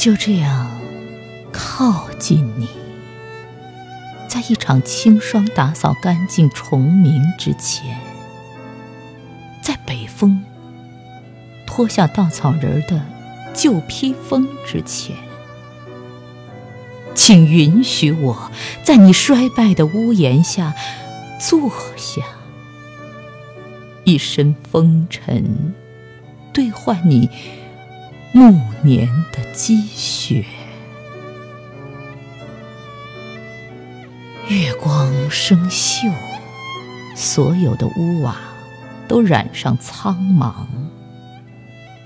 就这样靠近你，在一场清霜打扫干净虫鸣之前，在北风脱下稻草人的旧披风之前，请允许我在你衰败的屋檐下坐下，一身风尘兑换你。暮年的积雪，月光生锈，所有的屋瓦都染上苍茫。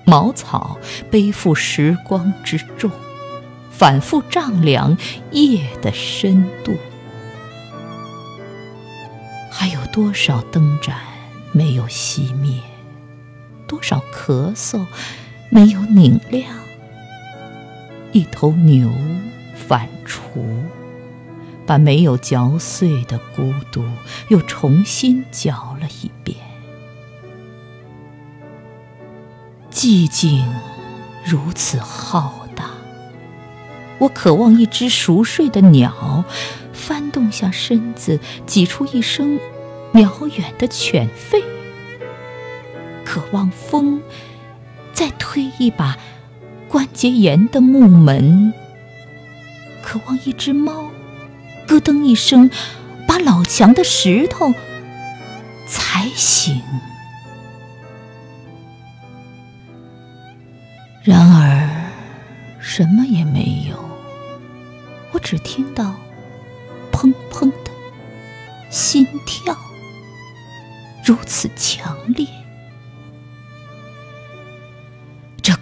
茅草背负时光之重，反复丈量夜的深度。还有多少灯盏没有熄灭？多少咳嗽？没有拧亮，一头牛反刍，把没有嚼碎的孤独又重新嚼了一遍。寂静如此浩大，我渴望一只熟睡的鸟翻动下身子，挤出一声渺远的犬吠。渴望风。再推一把关节炎的木门，渴望一只猫咯噔一声把老墙的石头踩醒。然而什么也没有，我只听到砰砰的心跳，如此强烈。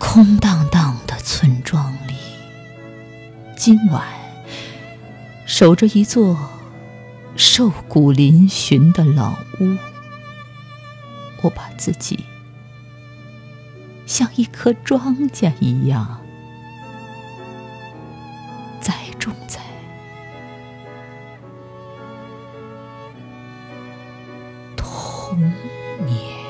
空荡荡的村庄里。今晚守着一座瘦骨嶙峋的老屋。我把自己像一颗庄稼一样栽种在童年。